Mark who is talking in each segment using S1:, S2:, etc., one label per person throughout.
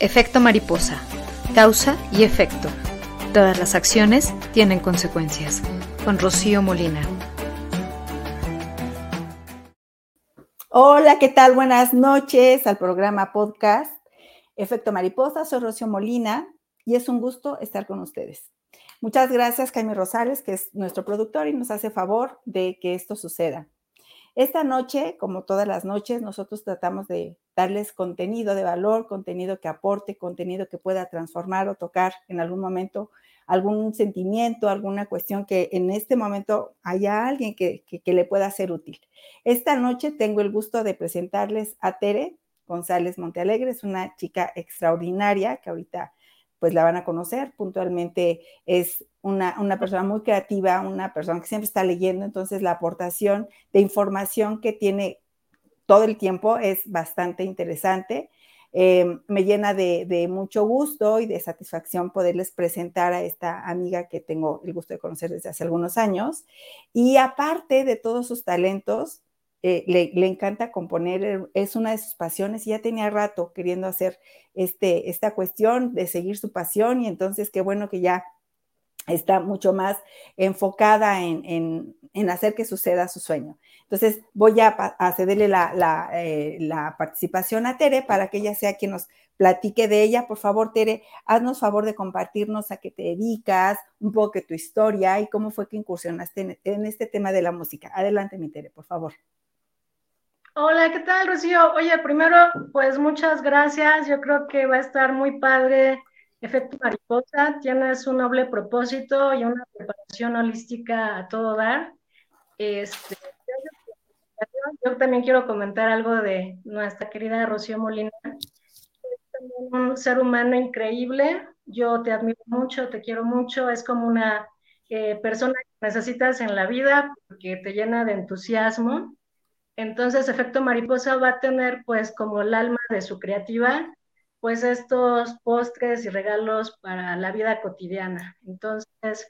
S1: Efecto mariposa. Causa y efecto. Todas las acciones tienen consecuencias. Con Rocío Molina.
S2: Hola, ¿qué tal? Buenas noches al programa podcast Efecto Mariposa. Soy Rocío Molina y es un gusto estar con ustedes. Muchas gracias, Jaime Rosales, que es nuestro productor y nos hace favor de que esto suceda. Esta noche, como todas las noches, nosotros tratamos de darles contenido de valor, contenido que aporte, contenido que pueda transformar o tocar en algún momento algún sentimiento, alguna cuestión que en este momento haya alguien que, le pueda ser útil. Esta noche tengo el gusto de presentarles a Tere González Montealegre, es una chica extraordinaria que ahorita pues la van a conocer. Puntualmente es una, una, persona muy creativa, una persona que siempre está leyendo, entonces la aportación de información que tiene todo el tiempo es bastante interesante. Eh, me llena de, de, mucho gusto y de satisfacción poderles presentar a esta amiga que tengo el gusto de conocer desde hace algunos años. Y aparte de todos sus talentos, eh, le, encanta componer, eh, es una de sus pasiones y ya tenía rato queriendo hacer este, esta cuestión de seguir su pasión y entonces qué bueno que ya está mucho más enfocada en, hacer que suceda su sueño. Entonces voy a, cederle la, eh, la, participación a Tere para que ella sea quien nos platique de ella. Por favor, Tere, haznos favor de compartirnos a qué te dedicas, un poco de tu historia y cómo fue que incursionaste en, en este tema de la música. Adelante, mi Tere, por favor.
S3: Hola, ¿qué tal, Rocío? Oye, primero, pues muchas gracias. Yo creo que va a estar muy padre Efecto Mariposa. Tienes un noble propósito y una preparación holística a todo dar. Este, yo también quiero comentar algo de nuestra querida Rocío Molina. Es un ser humano increíble. Yo te admiro mucho, te quiero mucho. Es como una eh, persona que necesitas en la vida porque te llena de entusiasmo entonces, efecto mariposa va a tener pues como el alma de su creativa, pues estos postres y regalos para la vida cotidiana. Entonces,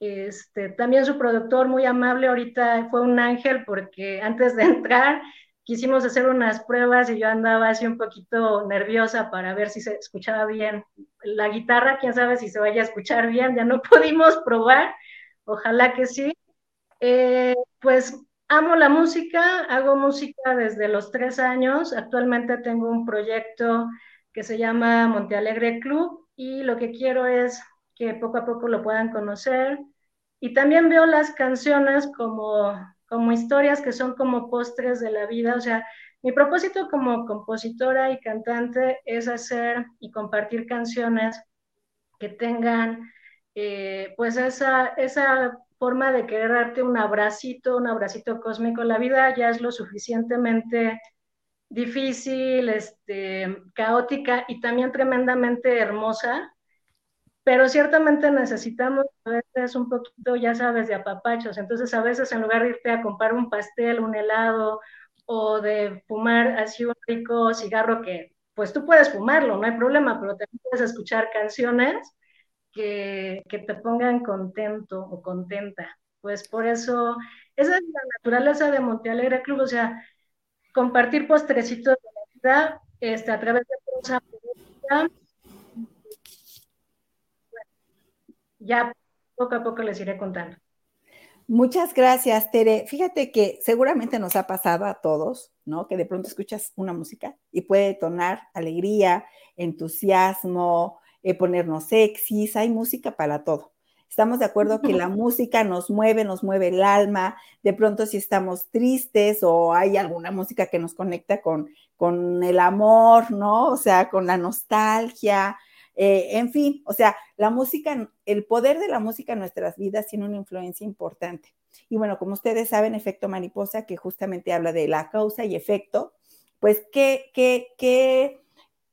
S3: este, también su productor muy amable ahorita fue un ángel porque antes de entrar quisimos hacer unas pruebas y yo andaba así un poquito nerviosa para ver si se escuchaba bien. La guitarra, quién sabe si se vaya a escuchar bien, ya no pudimos probar, ojalá que sí. Eh, pues Amo la música, hago música desde los tres años. Actualmente tengo un proyecto que se llama Montealegre Club y lo que quiero es que poco a poco lo puedan conocer. Y también veo las canciones como, como historias que son como postres de la vida. O sea, mi propósito como compositora y cantante es hacer y compartir canciones que tengan eh, pues esa, esa forma de querer darte un abracito, un abracito cósmico. La vida ya es lo suficientemente difícil, este, caótica y también tremendamente hermosa, pero ciertamente necesitamos a veces un poquito, ya sabes, de apapachos. Entonces, a veces en lugar de irte a comprar un pastel, un helado o de fumar así un rico cigarro que, pues tú puedes fumarlo, no hay problema, pero también puedes escuchar canciones que, te pongan contento o contenta. Pues por eso, esa es la naturaleza de Montealegre Club, o sea, compartir postrecitos de la vida este, a través de prosa ya poco a poco les iré contando.
S2: Muchas gracias, Tere. Fíjate que seguramente nos ha pasado a todos, ¿no? Que de pronto escuchas una música y puede detonar alegría, entusiasmo, eh, ponernos sexys, hay música para todo. Estamos de acuerdo que la música nos mueve, nos mueve el alma. De pronto si estamos tristes o hay alguna música que nos conecta con, con el amor, ¿no? O sea, con la nostalgia. Eh, en fin, o sea, la música, el poder de la música en nuestras vidas tiene una influencia importante. Y bueno, como ustedes saben, efecto mariposa, que justamente habla de la causa y efecto, pues, ¿qué, qué, qué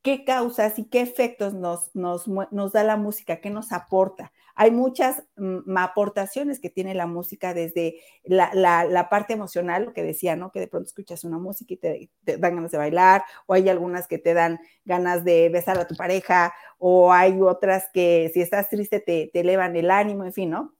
S2: qué causas y qué efectos nos, nos, da la música, qué nos aporta. Hay muchas mm, aportaciones que tiene la música desde la, parte emocional, lo que decía, ¿no? Que de pronto escuchas una música y te, dan ganas de bailar, o hay algunas que te dan ganas de besar a tu pareja, o hay otras que si estás triste te, te elevan el ánimo, en fin, ¿no?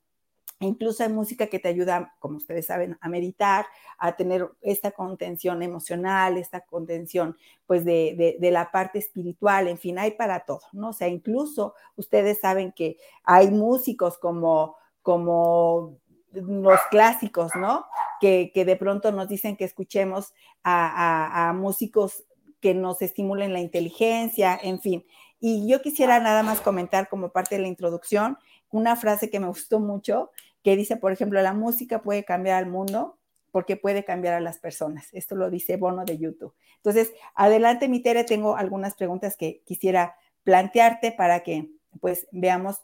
S2: Incluso hay música que te ayuda, como ustedes saben, a meditar, a tener esta contención emocional, esta contención, pues, de, la parte espiritual, en fin, hay para todo, ¿no? O sea, incluso ustedes saben que hay músicos como, como los clásicos, ¿no? Que, de pronto nos dicen que escuchemos a, a músicos que nos estimulen la inteligencia, en fin. Y yo quisiera nada más comentar como parte de la introducción una frase que me gustó mucho, que dice, por ejemplo, la música puede cambiar al mundo porque puede cambiar a las personas. Esto lo dice Bono de YouTube. Entonces, adelante, mi Tere, tengo algunas preguntas que quisiera plantearte para que pues veamos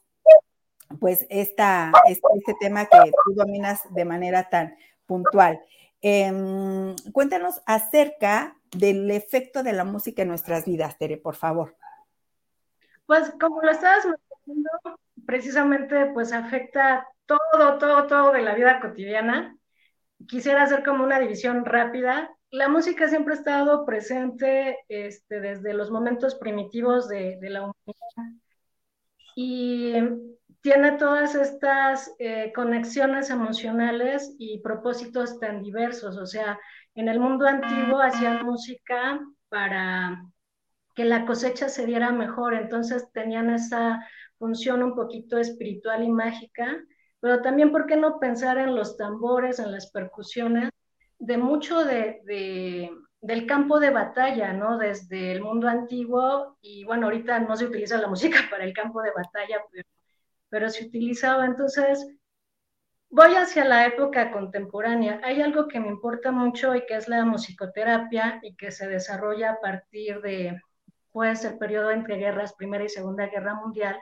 S2: pues esta, este, tema que tú dominas de manera tan puntual. Em, cuéntanos acerca del efecto de la música en nuestras vidas, Tere, por favor.
S3: Pues como lo estabas mencionando, precisamente pues afecta todo, todo, todo de la vida cotidiana. Quisiera hacer como una división rápida. La música siempre ha estado presente este, desde los momentos primitivos de, la humanidad y tiene todas estas eh, conexiones emocionales y propósitos tan diversos. O sea, en el mundo antiguo hacían música para que la cosecha se diera mejor, entonces tenían esa función un poquito espiritual y mágica pero también, ¿por qué no pensar en los tambores, en las percusiones, de mucho de, del campo de batalla, ¿no? Desde el mundo antiguo, y bueno, ahorita no se utiliza la música para el campo de batalla, pero, pero se utilizaba. Entonces, voy hacia la época contemporánea. Hay algo que me importa mucho y que es la musicoterapia y que se desarrolla a partir de, pues, el periodo entre guerras, Primera y Segunda Guerra Mundial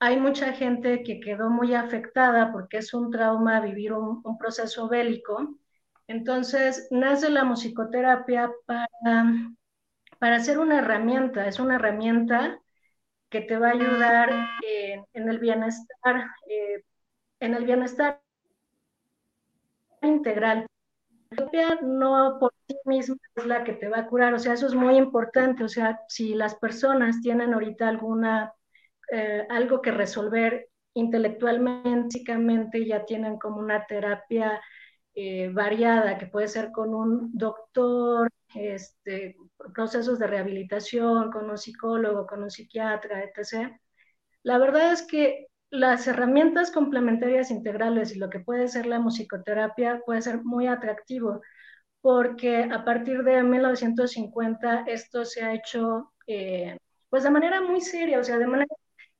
S3: hay mucha gente que quedó muy afectada porque es un trauma vivir un, proceso bélico. Entonces, nace la musicoterapia para, para ser una herramienta, es una herramienta que te va a ayudar en el bienestar, eh, en el bienestar integral. No por sí misma es la que te va a curar, o sea, eso es muy importante, o sea, si las personas tienen ahorita alguna eh, algo que resolver intelectualmente, físicamente, ya tienen como una terapia eh, variada, que puede ser con un doctor, este, procesos de rehabilitación, con un psicólogo, con un psiquiatra, etc. La verdad es que las herramientas complementarias integrales y lo que puede ser la musicoterapia puede ser muy atractivo, porque a partir de 1950 esto se ha hecho eh, pues de manera muy seria, o sea, de manera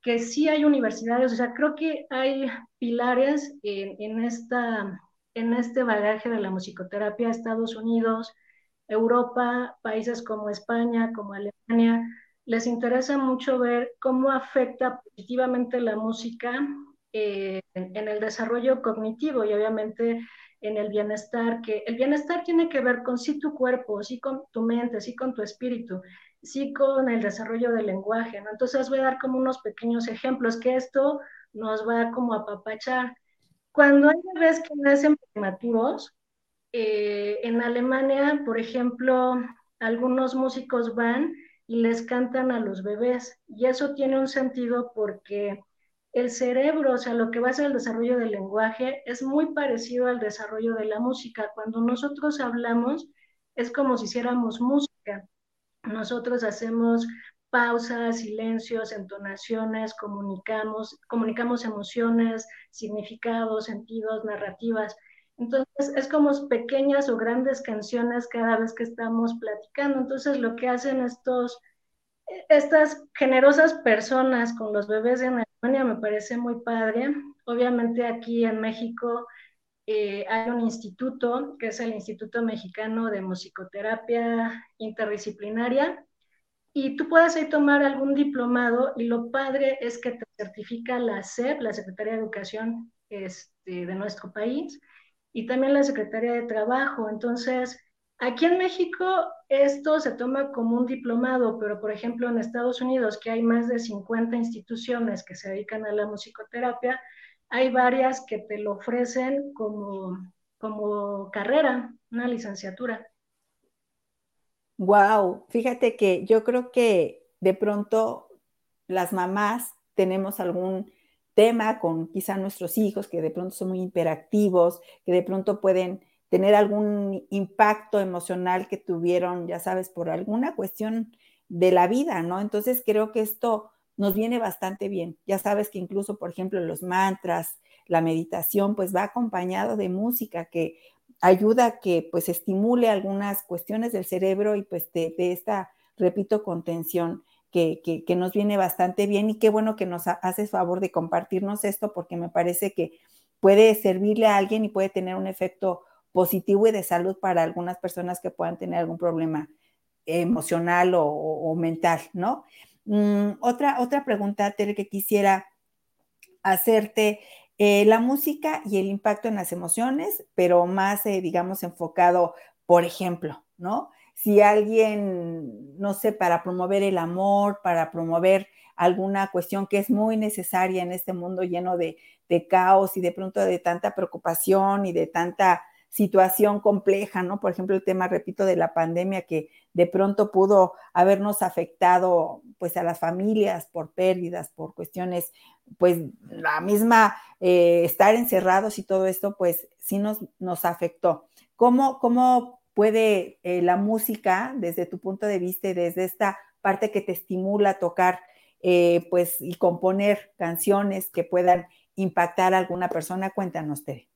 S3: que sí hay universidades, o sea, creo que hay pilares en, esta, en este bagaje de la musicoterapia, Estados Unidos, Europa, países como España, como Alemania, les interesa mucho ver cómo afecta positivamente la música eh, en, en, el desarrollo cognitivo y obviamente en el bienestar, que el bienestar tiene que ver con sí tu cuerpo, sí con tu mente, sí con tu espíritu sí con el desarrollo del lenguaje. Entonces voy a dar como unos pequeños ejemplos que esto nos va como a apapachar. Cuando hay bebés que nacen prematuros, eh, en Alemania, por ejemplo, algunos músicos van y les cantan a los bebés y eso tiene un sentido porque el cerebro, o sea, lo que va a ser el desarrollo del lenguaje es muy parecido al desarrollo de la música. Cuando nosotros hablamos es como si hiciéramos música. Nosotros hacemos pausas, silencios, entonaciones, comunicamos, comunicamos emociones, significados, sentidos, narrativas. Entonces, es como pequeñas o grandes canciones cada vez que estamos platicando. Entonces, lo que hacen estos, estas generosas personas con los bebés en Alemania me parece muy padre. Obviamente aquí en México eh, hay un instituto, que es el Instituto Mexicano de Musicoterapia Interdisciplinaria, y tú puedes ahí tomar algún diplomado y lo padre es que te certifica la SEP, la Secretaría de Educación este, de nuestro país, y también la Secretaría de Trabajo. Entonces, aquí en México esto se toma como un diplomado, pero por ejemplo en Estados Unidos, que hay más de 50 instituciones que se dedican a la musicoterapia, hay varias que te lo ofrecen como, como carrera, una licenciatura.
S2: Wow, fíjate que yo creo que de pronto las mamás tenemos algún tema con quizá nuestros hijos, que de pronto son muy hiperactivos, que de pronto pueden tener algún impacto emocional que tuvieron, ya sabes, por alguna cuestión de la vida, ¿no? Entonces creo que esto nos viene bastante bien. Ya sabes que incluso, por ejemplo, los mantras, la meditación, pues va acompañado de música que ayuda a que pues estimule algunas cuestiones del cerebro y pues de, esta, repito, contención que, que, nos viene bastante bien y qué bueno que nos haces favor de compartirnos esto porque me parece que puede servirle a alguien y puede tener un efecto positivo y de salud para algunas personas que puedan tener algún problema emocional o, mental, ¿no? Mm, otra, otra pregunta, Tere, que quisiera hacerte, eh, la música y el impacto en las emociones, pero más, eh, digamos, enfocado, por ejemplo, ¿no? Si alguien, no sé, para promover el amor, para promover alguna cuestión que es muy necesaria en este mundo lleno de, de caos y de pronto de tanta preocupación y de tanta situación compleja, ¿no? Por ejemplo, el tema, repito, de la pandemia que de pronto pudo habernos afectado pues a las familias por pérdidas, por cuestiones, pues la misma eh, estar encerrados y todo esto, pues sí nos, nos afectó. ¿Cómo, cómo puede eh, la música, desde tu punto de vista y desde esta parte que te estimula a tocar, eh, pues y componer canciones que puedan impactar a alguna persona? Cuéntanos, Tere.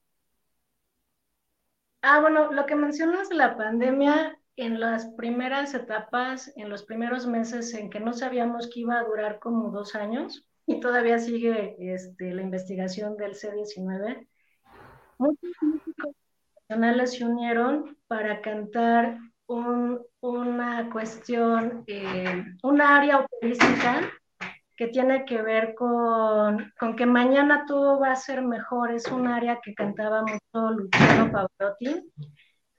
S3: Ah, bueno, lo que mencionas de la pandemia, en las primeras etapas, en los primeros meses en que no sabíamos que iba a durar como dos años, y todavía sigue este, la investigación del C-19, muchos músicos profesionales se unieron para cantar una cuestión, eh, una área operística que tiene que ver con, con, que mañana todo va a ser mejor. Es un área que cantaba mucho Luciano Pavarotti.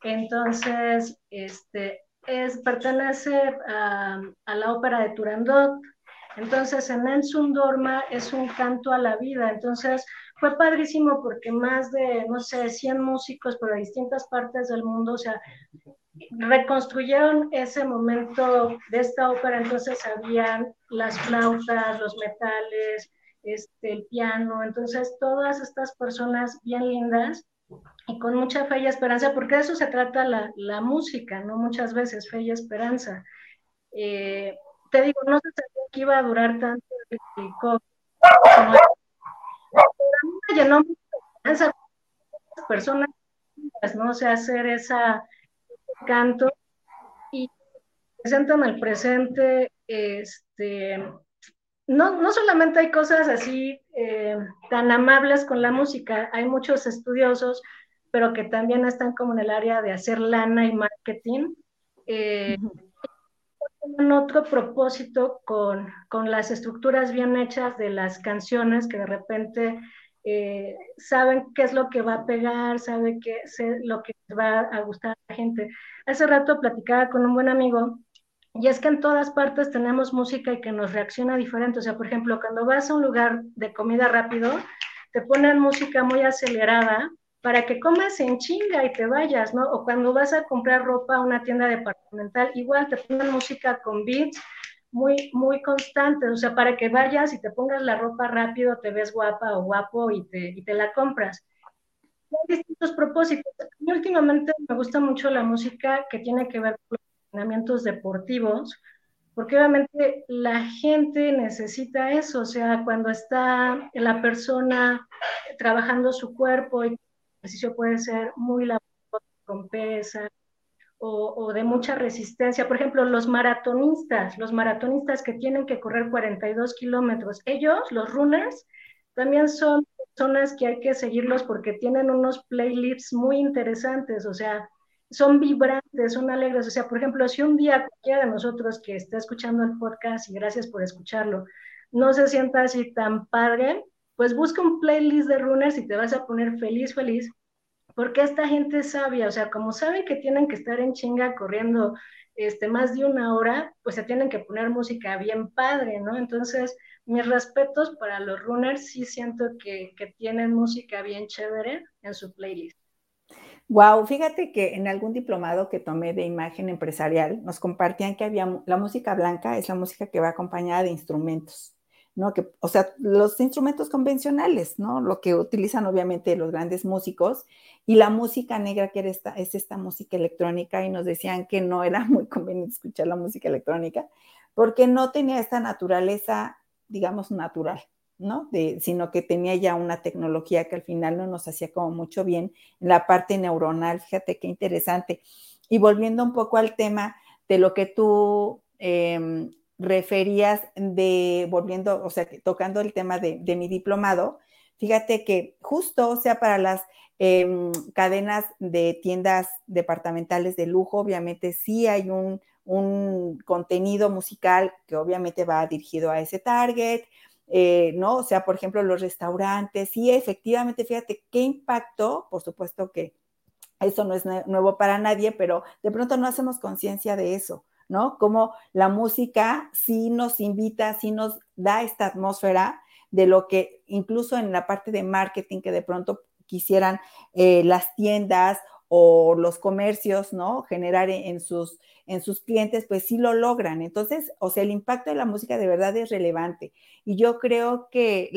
S3: Entonces, este, es, pertenece a, la ópera de Turandot. Entonces, en El Sundorma es un canto a la vida. Entonces, fue padrísimo porque más de, no sé, 100 músicos por distintas partes del mundo, o sea, reconstruyeron ese momento de esta ópera, entonces habían las flautas, los metales, este, el piano, entonces todas estas personas bien lindas y con mucha fe y esperanza, porque de eso se trata la, la música, ¿no? Muchas veces, fe y esperanza. Eh, te digo, no se sabía que iba a durar tanto el COVID, me llenó mucha esperanza personas, ¿no? O sea, hacer esa canto y presentan el presente, este, no, no solamente hay cosas así eh, tan amables con la música, hay muchos estudiosos, pero que también están como en el área de hacer lana y marketing. Eh, otro propósito con, con, las estructuras bien hechas de las canciones que de repente eh, saben qué es lo que va a pegar, saben qué es lo que va a gustar a la gente. Hace rato platicaba con un buen amigo y es que en todas partes tenemos música y que nos reacciona diferente. O sea, por ejemplo, cuando vas a un lugar de comida rápido, te ponen música muy acelerada para que comas en chinga y te vayas, ¿no? O cuando vas a comprar ropa a una tienda departamental, igual te ponen música con beats muy, muy constantes, o sea, para que vayas y te pongas la ropa rápido, te ves guapa o guapo y te, y te la compras. Hay distintos propósitos. Mí últimamente me gusta mucho la música que tiene que ver con los entrenamientos deportivos, porque obviamente la gente necesita eso, o sea, cuando está la persona trabajando su cuerpo y el ejercicio puede ser muy laborioso, con pesas, o, de mucha resistencia. Por ejemplo, los maratonistas, los maratonistas que tienen que correr 42 kilómetros, ellos, los runners, también son personas que hay que seguirlos porque tienen unos playlists muy interesantes, o sea, son vibrantes, son alegres. O sea, por ejemplo, si un día cualquiera de nosotros que está escuchando el podcast, y gracias por escucharlo, no se sienta así tan padre, pues busca un playlist de runners y te vas a poner feliz, feliz, porque esta gente es sabia, o sea, como saben que tienen que estar en chinga corriendo este, más de una hora, pues se tienen que poner música bien padre, ¿no? Entonces, mis respetos para los runners, sí siento que, que tienen música bien chévere en su playlist.
S2: Wow, fíjate que en algún diplomado que tomé de imagen empresarial nos compartían que había la música blanca es la música que va acompañada de instrumentos. ¿No? Que, o sea, los instrumentos convencionales, ¿no? Lo que utilizan obviamente los grandes músicos y la música negra que era esta, es esta música electrónica y nos decían que no era muy conveniente escuchar la música electrónica porque no tenía esta naturaleza, digamos, natural, ¿no? Sino que tenía ya una tecnología que al final no nos hacía como mucho bien en la parte neuronal, fíjate qué interesante. Y volviendo un poco al tema de lo que tú em, referías de, volviendo, o sea, tocando el tema de, mi diplomado, fíjate que justo, o sea, para las em, cadenas de tiendas departamentales de lujo, obviamente sí hay un, un contenido musical que obviamente va dirigido a ese target, eh, ¿no? O sea, por ejemplo, los restaurantes, sí, efectivamente, fíjate qué impacto, por supuesto que eso no es nuevo para nadie, pero de pronto no hacemos conciencia de eso, ¿no? Como la música sí nos invita, sí nos da esta atmósfera de lo que incluso en la parte de marketing que de pronto quisieran eh, las tiendas o los comercios, ¿no? Generar en sus, en sus clientes, pues sí lo logran. Entonces, o sea, el impacto de la música de verdad es relevante. Y yo creo que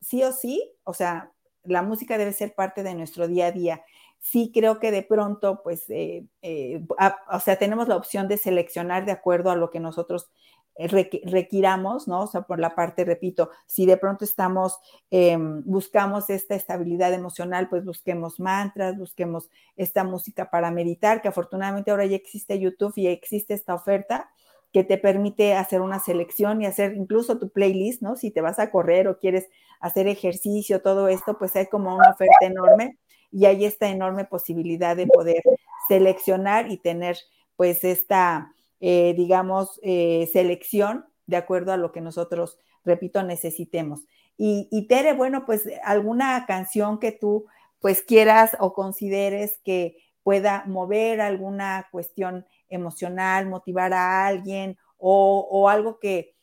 S2: sí o sí, o sea, la música debe ser parte de nuestro día a día sí creo que de pronto, pues, eh, eh, o sea, tenemos la opción de seleccionar de acuerdo a lo que nosotros eh, requiramos, ¿no? O sea, por la parte, repito, si de pronto estamos, em, buscamos esta estabilidad emocional, pues busquemos mantras, busquemos esta música para meditar, que afortunadamente ahora ya existe YouTube y existe esta oferta que te permite hacer una selección y hacer incluso tu playlist, ¿no? Si te vas a correr o quieres hacer ejercicio, todo esto, pues hay como una oferta enorme y hay esta enorme posibilidad de poder seleccionar y tener pues esta, eh, digamos, eh, selección de acuerdo a lo que nosotros, repito, necesitemos. Y, y, Tere, bueno, pues alguna canción que tú pues quieras o consideres que pueda mover alguna cuestión emocional, motivar a alguien o, o algo que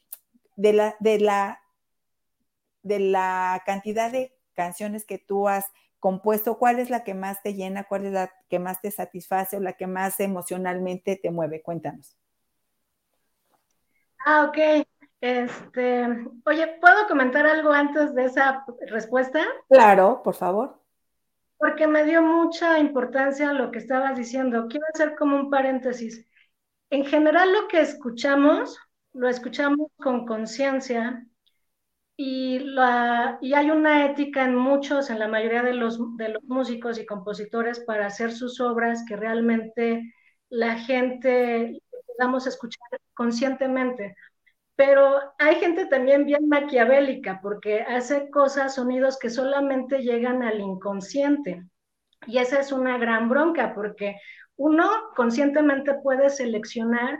S2: de la, de la, de la cantidad de canciones que tú has compuesto, ¿cuál es la que más te llena? ¿Cuál es la que más te satisface o la que más emocionalmente te mueve? Cuéntanos.
S3: Ah, ok. Este, oye, ¿puedo comentar algo antes de esa respuesta?
S2: Claro, por favor.
S3: Porque me dio mucha importancia lo que estabas diciendo. Quiero hacer como un paréntesis. En general lo que escuchamos, lo escuchamos con conciencia y, hay una ética en muchos, en la mayoría de los, de los músicos y compositores para hacer sus obras que realmente la gente podamos escuchar conscientemente. Pero hay gente también bien maquiavélica porque hace cosas, sonidos que solamente llegan al inconsciente. Y esa es una gran bronca porque uno conscientemente puede seleccionar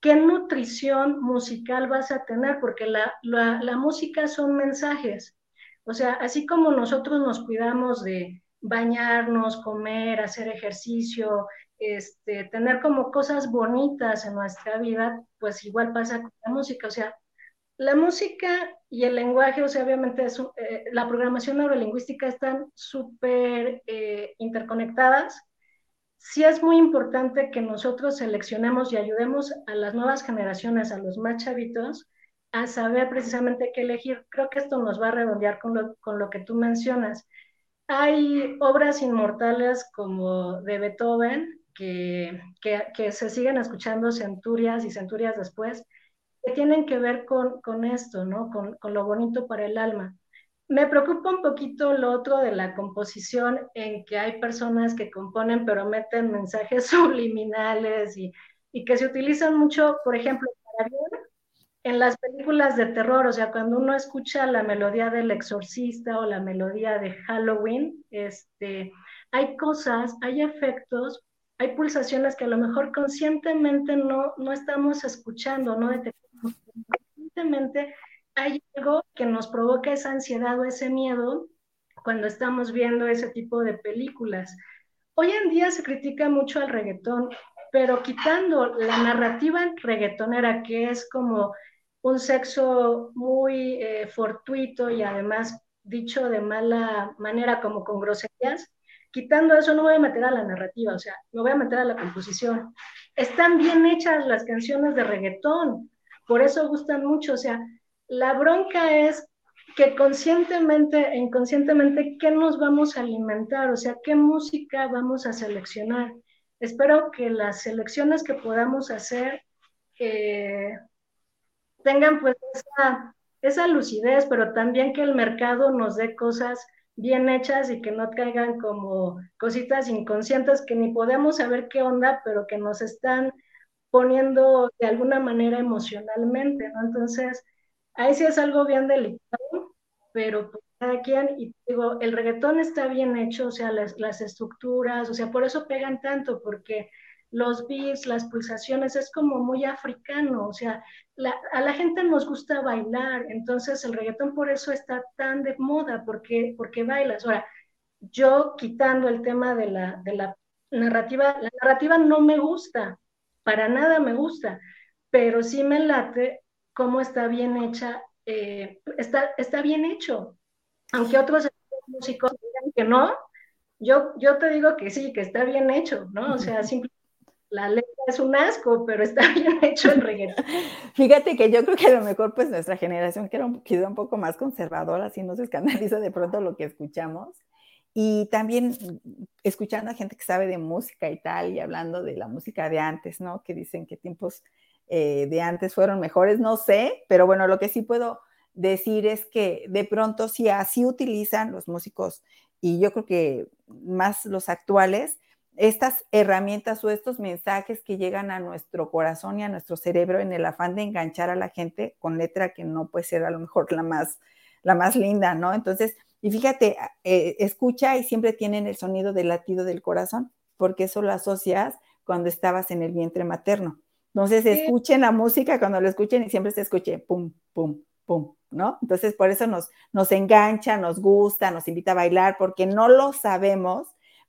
S3: qué nutrición musical vas a tener, porque la, la, música son mensajes. O sea, así como nosotros nos cuidamos de bañarnos, comer, hacer ejercicio, este, tener como cosas bonitas en nuestra vida, pues igual pasa con la música. O sea, la música y el lenguaje, o sea, obviamente es, eh, la programación neurolingüística están súper eh, interconectadas sí es muy importante que nosotros seleccionemos y ayudemos a las nuevas generaciones, a los más chavitos, a saber precisamente qué elegir. Creo que esto nos va a redondear con lo, con lo que tú mencionas. Hay obras inmortales como de Beethoven que, que, que, se siguen escuchando centurias y centurias después, que tienen que ver con, con esto, ¿no? Con, con lo bonito para el alma. Me preocupa un poquito lo otro de la composición, en que hay personas que componen pero meten mensajes subliminales y, que se utilizan mucho, por ejemplo, en las películas de terror, o sea, cuando uno escucha la melodía del exorcista o la melodía de Halloween, este, hay cosas, hay efectos, hay pulsaciones que a lo mejor conscientemente no, no estamos escuchando, no detectamos. Conscientemente hay algo que nos provoca esa ansiedad o ese miedo cuando estamos viendo ese tipo de películas. Hoy en día se critica mucho al reggaetón, pero quitando la narrativa reggaetonera, que es como un sexo muy eh, fortuito y además dicho de mala manera, como con groserías, quitando eso no voy a meter a la narrativa, o sea, no voy a meter a la composición. Están bien hechas las canciones de reggaetón, por eso gustan mucho, o sea, La bronca es que conscientemente e inconscientemente, ¿qué nos vamos a alimentar? O sea, ¿qué música vamos a seleccionar? Espero que las selecciones que podamos hacer eh, tengan pues esa, lucidez, pero también que el mercado nos dé cosas bien hechas y que no caigan como cositas inconscientes que ni podemos saber qué onda, pero que nos están poniendo de alguna manera emocionalmente, ¿no? Entonces, ahí sí es algo bien delicado, pero pues cada quien, y digo, el reggaetón está bien hecho, o sea, las, las estructuras, o sea, por eso pegan tanto, porque los beats, las pulsaciones, es como muy africano, o sea, a la gente nos gusta bailar, entonces el reggaetón por eso está tan de moda, porque, porque bailas. Ahora, yo quitando el tema de la, de la narrativa, la narrativa no me gusta, para nada me gusta, pero sí me late cómo está bien hecha, eh, está, está bien hecho. Aunque otros músicos digan que no, yo, yo te digo que sí, que está bien hecho, ¿no? O sea, simplemente la letra es un asco, pero está bien hecho el reggaetón.
S2: Fíjate que yo creo que a lo mejor pues nuestra generación que era un, un poco más conservadora, así nos escandaliza de pronto lo que escuchamos. Y también escuchando a gente que sabe de música y tal, y hablando de la música de antes, ¿no? Que dicen que tiempos eh, de antes fueron mejores, no sé, pero bueno, lo que sí puedo decir es que de pronto si así utilizan los músicos, y yo creo que más los actuales, estas herramientas o estos mensajes que llegan a nuestro corazón y a nuestro cerebro en el afán de enganchar a la gente con letra que no puede ser a lo mejor la más, la más linda, ¿no? Entonces, y fíjate, eh, escucha y siempre tienen el sonido del latido del corazón, porque eso lo asocias cuando estabas en el vientre materno. Entonces, escuchen la música cuando lo escuchen y siempre se escuche pum, pum, pum, ¿no? Entonces, por eso nos, nos engancha, nos gusta, nos invita a bailar, porque no lo sabemos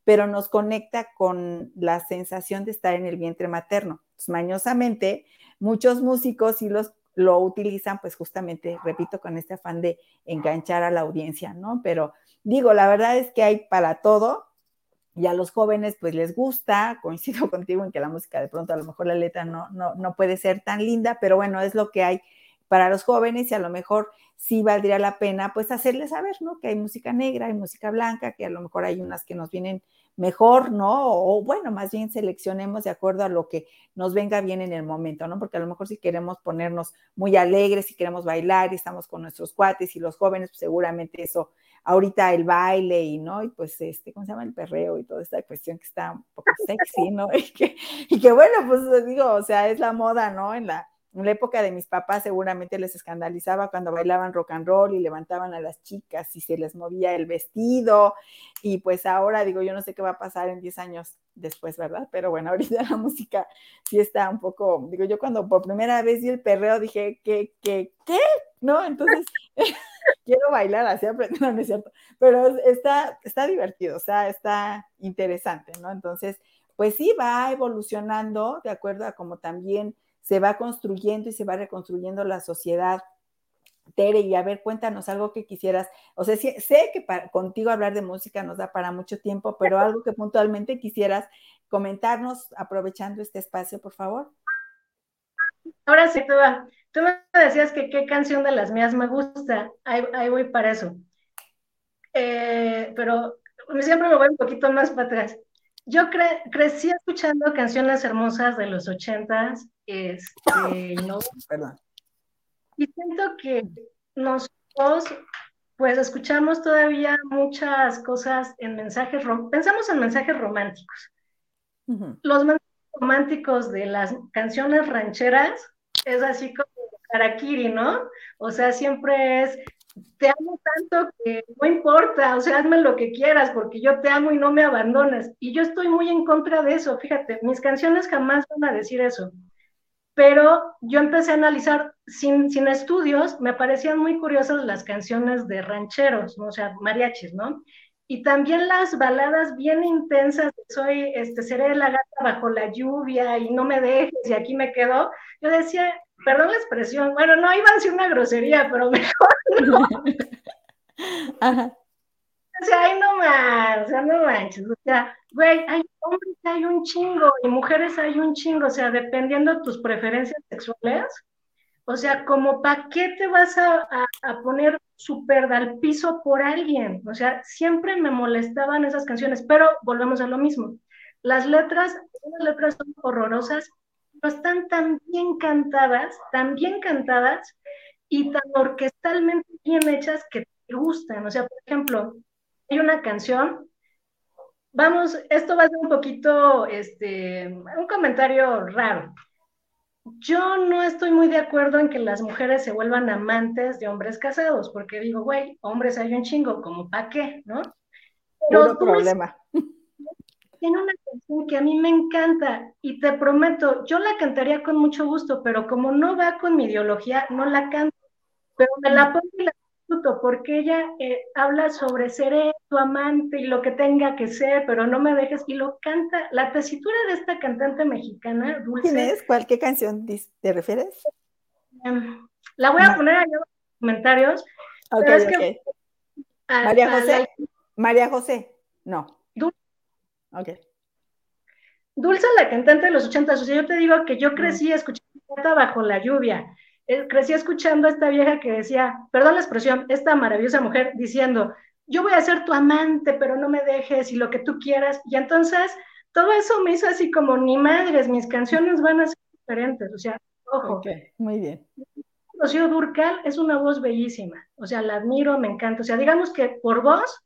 S2: pero nos conecta con la sensación de estar en el vientre materno. mañosamente, muchos músicos sí los lo utilizan, pues justamente, repito, con este afán de enganchar a la audiencia, ¿no? Pero digo, la verdad es que hay para todo y a los jóvenes pues les gusta, coincido contigo en que la música de pronto a lo mejor la letra no, no, no puede ser tan linda, pero bueno, es lo que hay para los jóvenes y a lo mejor sí valdría la pena pues hacerles saber, ¿no? Que hay música negra, hay música blanca, que a lo mejor hay unas que nos vienen mejor, ¿no? O bueno, más bien seleccionemos de acuerdo a lo que nos venga bien en el momento, ¿no? Porque a lo mejor si queremos ponernos muy alegres, si queremos bailar y estamos con nuestros cuates y los jóvenes, pues seguramente eso, ahorita el baile y, ¿no? Y pues, este, ¿cómo se llama? El perreo y toda esta cuestión que está un poco sexy, ¿no? Y que, y que bueno, pues digo, o sea, es la moda, ¿no? En la, en la época de mis papás seguramente les escandalizaba cuando bailaban rock and roll y levantaban a las chicas y se les movía el vestido. Y pues ahora digo, yo no sé qué va a pasar en 10 años después, ¿verdad? Pero bueno, ahorita la música sí está un poco, digo, yo cuando por primera vez vi el perreo dije, ¿qué, qué, qué? ¿No? Entonces, quiero bailar así, no, no es cierto, pero está, está divertido, o sea, está interesante, ¿no? Entonces, pues sí va evolucionando de acuerdo a como también se va construyendo y se va reconstruyendo la sociedad. Tere, y a ver, cuéntanos algo que quisieras. O sea, sé que contigo hablar de música nos da para mucho tiempo, pero algo que puntualmente quisieras comentarnos aprovechando este espacio, por favor.
S3: Ahora sí, tú, tú me decías que qué canción de las mías me gusta. Ahí, voy para eso. Eh, pero siempre me voy un poquito más para atrás. Yo crecí escuchando canciones hermosas de los ochentas, este. Y siento que nosotros, pues, escuchamos todavía muchas cosas en mensajes, pensamos en mensajes románticos. Los mensajes románticos de las canciones rancheras es así como Karakiri, ¿no? O sea, siempre es te amo tanto que no importa, o sea, hazme lo que quieras porque yo te amo y no me abandonas. Y yo estoy muy en contra de eso, fíjate, mis canciones jamás van a decir eso. Pero yo empecé a analizar sin, sin estudios, me parecían muy curiosas las canciones de rancheros, o sea, mariachis, ¿no? Y también las baladas bien intensas, soy, este, seré la gata bajo la lluvia y no me dejes y aquí me quedo. Yo decía, perdón la expresión, bueno, no iba a ser una grosería, pero mejor no. O sea, ay, no más, o sea, no manches, o sea, güey, hay hombres hay un chingo y mujeres hay un chingo, o sea, dependiendo de tus preferencias sexuales, O sea, como para qué te vas a, a, poner súper al piso por alguien. O sea, siempre me molestaban esas canciones, pero volvemos a lo mismo. Las letras, las letras son horrorosas, pero están tan bien cantadas, tan bien cantadas y tan orquestalmente bien hechas que te gustan. O sea, por ejemplo, hay una canción, vamos, esto va a ser un poquito, este, un comentario raro. Yo no estoy muy de acuerdo en que las mujeres se vuelvan amantes de hombres casados, porque digo, güey, hombres hay un chingo, como pa' qué, ¿no?
S2: Pero problema.
S3: Tiene una canción que a mí me encanta y te prometo, yo la cantaría con mucho gusto, pero como no va con mi ideología, no la canto pero me la pongo y la disfruto porque ella eh, habla sobre ser tu amante y lo que tenga que ser, pero no me dejes, y lo canta, la tesitura de esta cantante mexicana,
S2: Dulce. ¿Quién es? ¿Cuál, qué canción te refieres?
S3: Em, la voy a poner allá en los comentarios.
S2: Ok, ok. María José. María José, no.
S3: Ok. Dulce, la cantante de los ochentas, o sea, yo te digo que yo crecí escuchando bajo la lluvia, eh, crecí escuchando a esta vieja que decía, perdón la expresión, esta maravillosa mujer diciendo, yo voy a ser tu amante, pero no me dejes y lo que tú quieras. Y entonces todo eso me hizo así como, ni madres, mis canciones van a ser diferentes. O sea, ojo.
S2: muy bien.
S3: Rocío Durcal es una voz bellísima. O sea, la admiro, me encanta. O sea, digamos que por voz,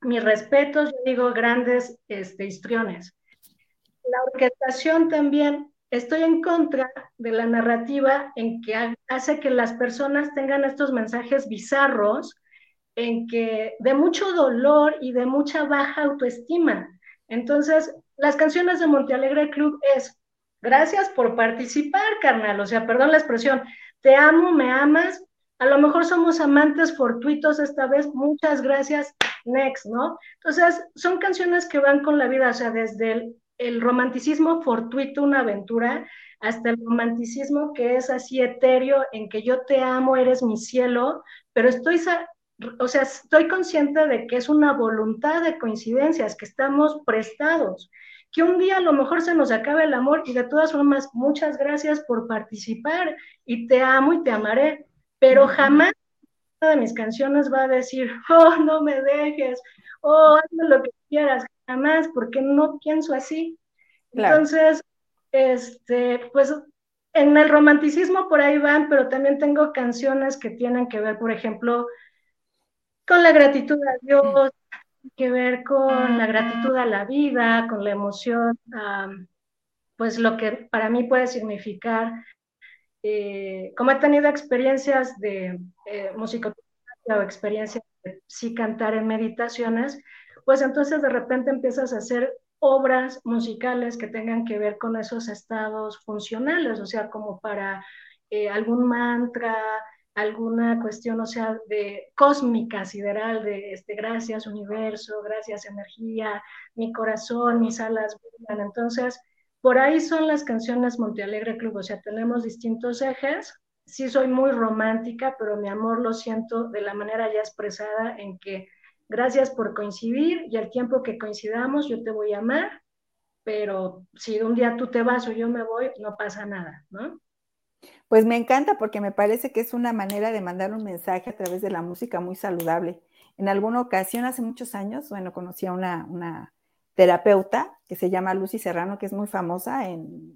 S3: mis respetos, yo digo grandes este, histriones. La orquestación también estoy en contra de la narrativa en que hace que las personas tengan estos mensajes bizarros, en que de mucho dolor y de mucha baja autoestima. Entonces, las canciones de Montealegre Club es, gracias por participar, carnal, o sea, perdón la expresión, te amo, me amas, a lo mejor somos amantes fortuitos esta vez, muchas gracias, next, ¿no? Entonces, son canciones que van con la vida, o sea, desde el el romanticismo fortuito, una aventura, hasta el romanticismo que es así etéreo, en que yo te amo, eres mi cielo, pero estoy, o sea, estoy consciente de que es una voluntad de coincidencias, que estamos prestados, que un día a lo mejor se nos acabe el amor y de todas formas, muchas gracias por participar y te amo y te amaré, pero jamás una de mis canciones va a decir, oh, no me dejes, oh, hazme lo que quieras, jamás, porque no pienso así. Entonces, este, pues en el romanticismo por ahí van, pero también tengo canciones que tienen que ver, por ejemplo, con la gratitud a Dios, que ver con la gratitud a la vida, con la emoción, pues lo que para mí puede significar, eh, como he tenido experiencias de eh, musicoterapia o experiencias de sí cantar en meditaciones, pues entonces de repente empiezas a hacer obras musicales que tengan que ver con esos estados funcionales, o sea, como para eh, algún mantra, alguna cuestión, o sea, de cósmica, sideral, de este, gracias universo, gracias energía, mi corazón, mis alas Entonces, por ahí son las canciones Montealegre Club, o sea, tenemos distintos ejes. Sí soy muy romántica, pero mi amor lo siento de la manera ya expresada en que Gracias por coincidir y al tiempo que coincidamos yo te voy a amar, pero si un día tú te vas o yo me voy, no pasa nada, ¿no?
S2: Pues me encanta porque me parece que es una manera de mandar un mensaje a través de la música muy saludable. En alguna ocasión, hace muchos años, bueno, conocí a una, una terapeuta que se llama Lucy Serrano, que es muy famosa, en,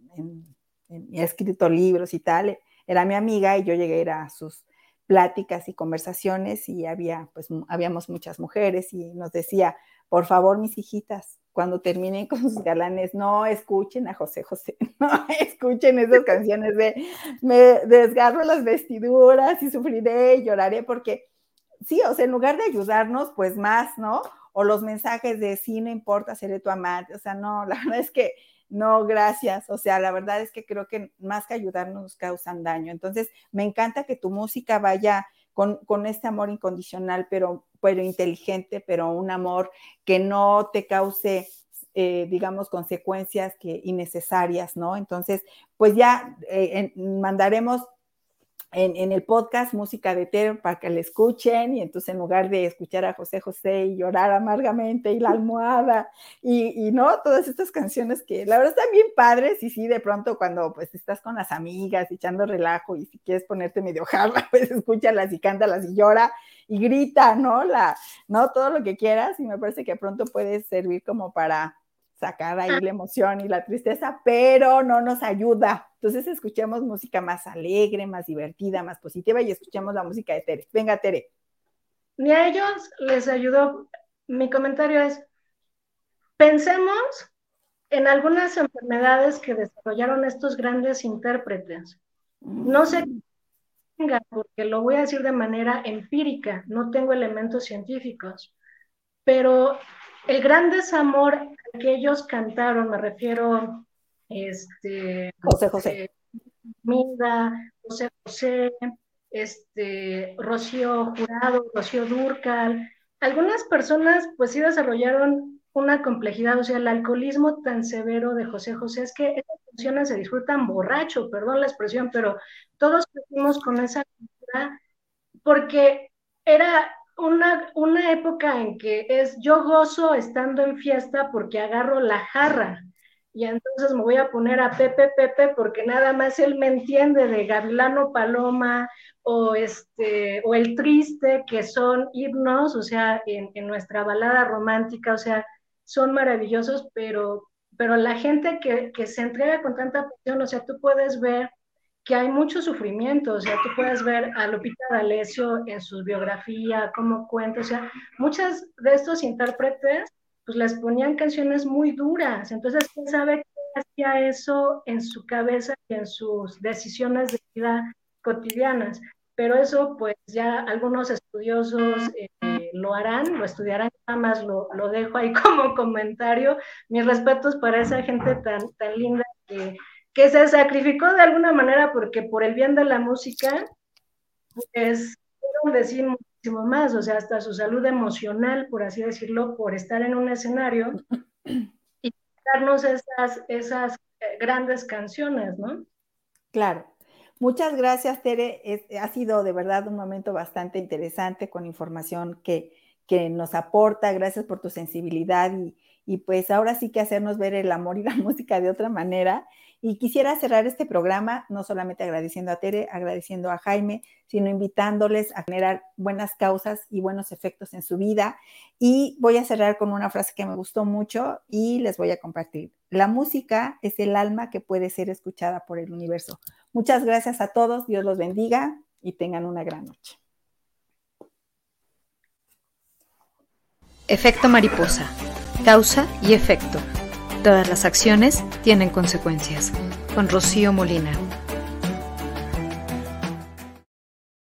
S2: ha escrito libros y tal. Era mi amiga y yo llegué a ir a sus pláticas y conversaciones y había, pues, habíamos muchas mujeres y nos decía, por favor, mis hijitas, cuando terminen con sus galanes, no escuchen a José José, no escuchen esas canciones de me desgarro las vestiduras y sufriré y lloraré porque sí, o sea, en lugar de ayudarnos, pues más, ¿no? O los mensajes de sí, no importa, seré tu amante, o sea, no, la verdad es que no, gracias. O sea, la verdad es que creo que más que ayudarnos nos causan daño. Entonces, me encanta que tu música vaya con, este amor incondicional, pero, pero inteligente, pero un amor que no te cause eh, digamos, consecuencias que innecesarias, ¿no? Entonces, pues ya eh, mandaremos en, el podcast Música de Tere para que la escuchen y entonces en lugar de escuchar a José José y llorar amargamente y la almohada y, no, todas estas canciones que la verdad están bien padres y sí, de pronto cuando pues estás con las amigas echando relajo y si quieres ponerte medio jarra, pues escúchalas y cántalas y llora y grita, ¿no? La, no, todo lo que quieras y me parece que pronto puede servir como para sacar ahí la emoción y la tristeza, pero no nos ayuda. Entonces escuchemos música más alegre, más divertida, más positiva y escuchemos la música de Tere. Venga, Tere.
S3: Ni a ellos les ayudó. Mi comentario es, pensemos en algunas enfermedades que desarrollaron estos grandes intérpretes. No sé porque lo voy a decir de manera empírica, no tengo elementos científicos, pero el gran desamor que ellos cantaron, me refiero, este,
S2: José José.
S3: Mida, José José, este, Rocío Jurado, Rocío Durcal, algunas personas pues sí desarrollaron una complejidad, o sea, el alcoholismo tan severo de José José es que esas canciones se disfrutan borracho, perdón la expresión, pero todos crecimos con esa cultura porque era una, una época en que es yo gozo estando en fiesta porque agarro la jarra y entonces me voy a poner a Pepe Pepe porque nada más él me entiende de Gavilano Paloma o este o el triste que son himnos, o sea, en, en nuestra balada romántica, o sea, son maravillosos, pero, pero la gente que, que se entrega con tanta pasión, o sea, tú puedes ver que hay mucho sufrimiento, o sea, tú puedes ver a Lupita D'Alessio en su biografía, cómo cuenta, o sea, muchas de estos intérpretes, pues les ponían canciones muy duras, entonces, ¿quién sabe qué hacía eso en su cabeza y en sus decisiones de vida cotidianas? Pero eso, pues ya algunos estudiosos eh, lo harán, lo estudiarán, nada más lo, lo dejo ahí como comentario. Mis respetos para esa gente tan, tan linda que que se sacrificó de alguna manera porque por el bien de la música, pues decir muchísimo más, o sea, hasta su salud emocional, por así decirlo, por estar en un escenario y darnos esas, esas eh, grandes canciones, ¿no?
S2: Claro. Muchas gracias, Tere. ha sido de verdad un momento bastante interesante con información que, que nos aporta. Gracias por tu sensibilidad y, y pues ahora sí que hacernos ver el amor y la música de otra manera. Y quisiera cerrar este programa no solamente agradeciendo a Tere, agradeciendo a Jaime, sino invitándoles a generar buenas causas y buenos efectos en su vida. Y voy a cerrar con una frase que me gustó mucho y les voy a compartir. La música es el alma que puede ser escuchada por el universo. Muchas gracias a todos, Dios los bendiga y tengan una gran noche.
S1: Efecto mariposa. Causa y efecto. Todas las acciones tienen consecuencias. Con Rocío Molina.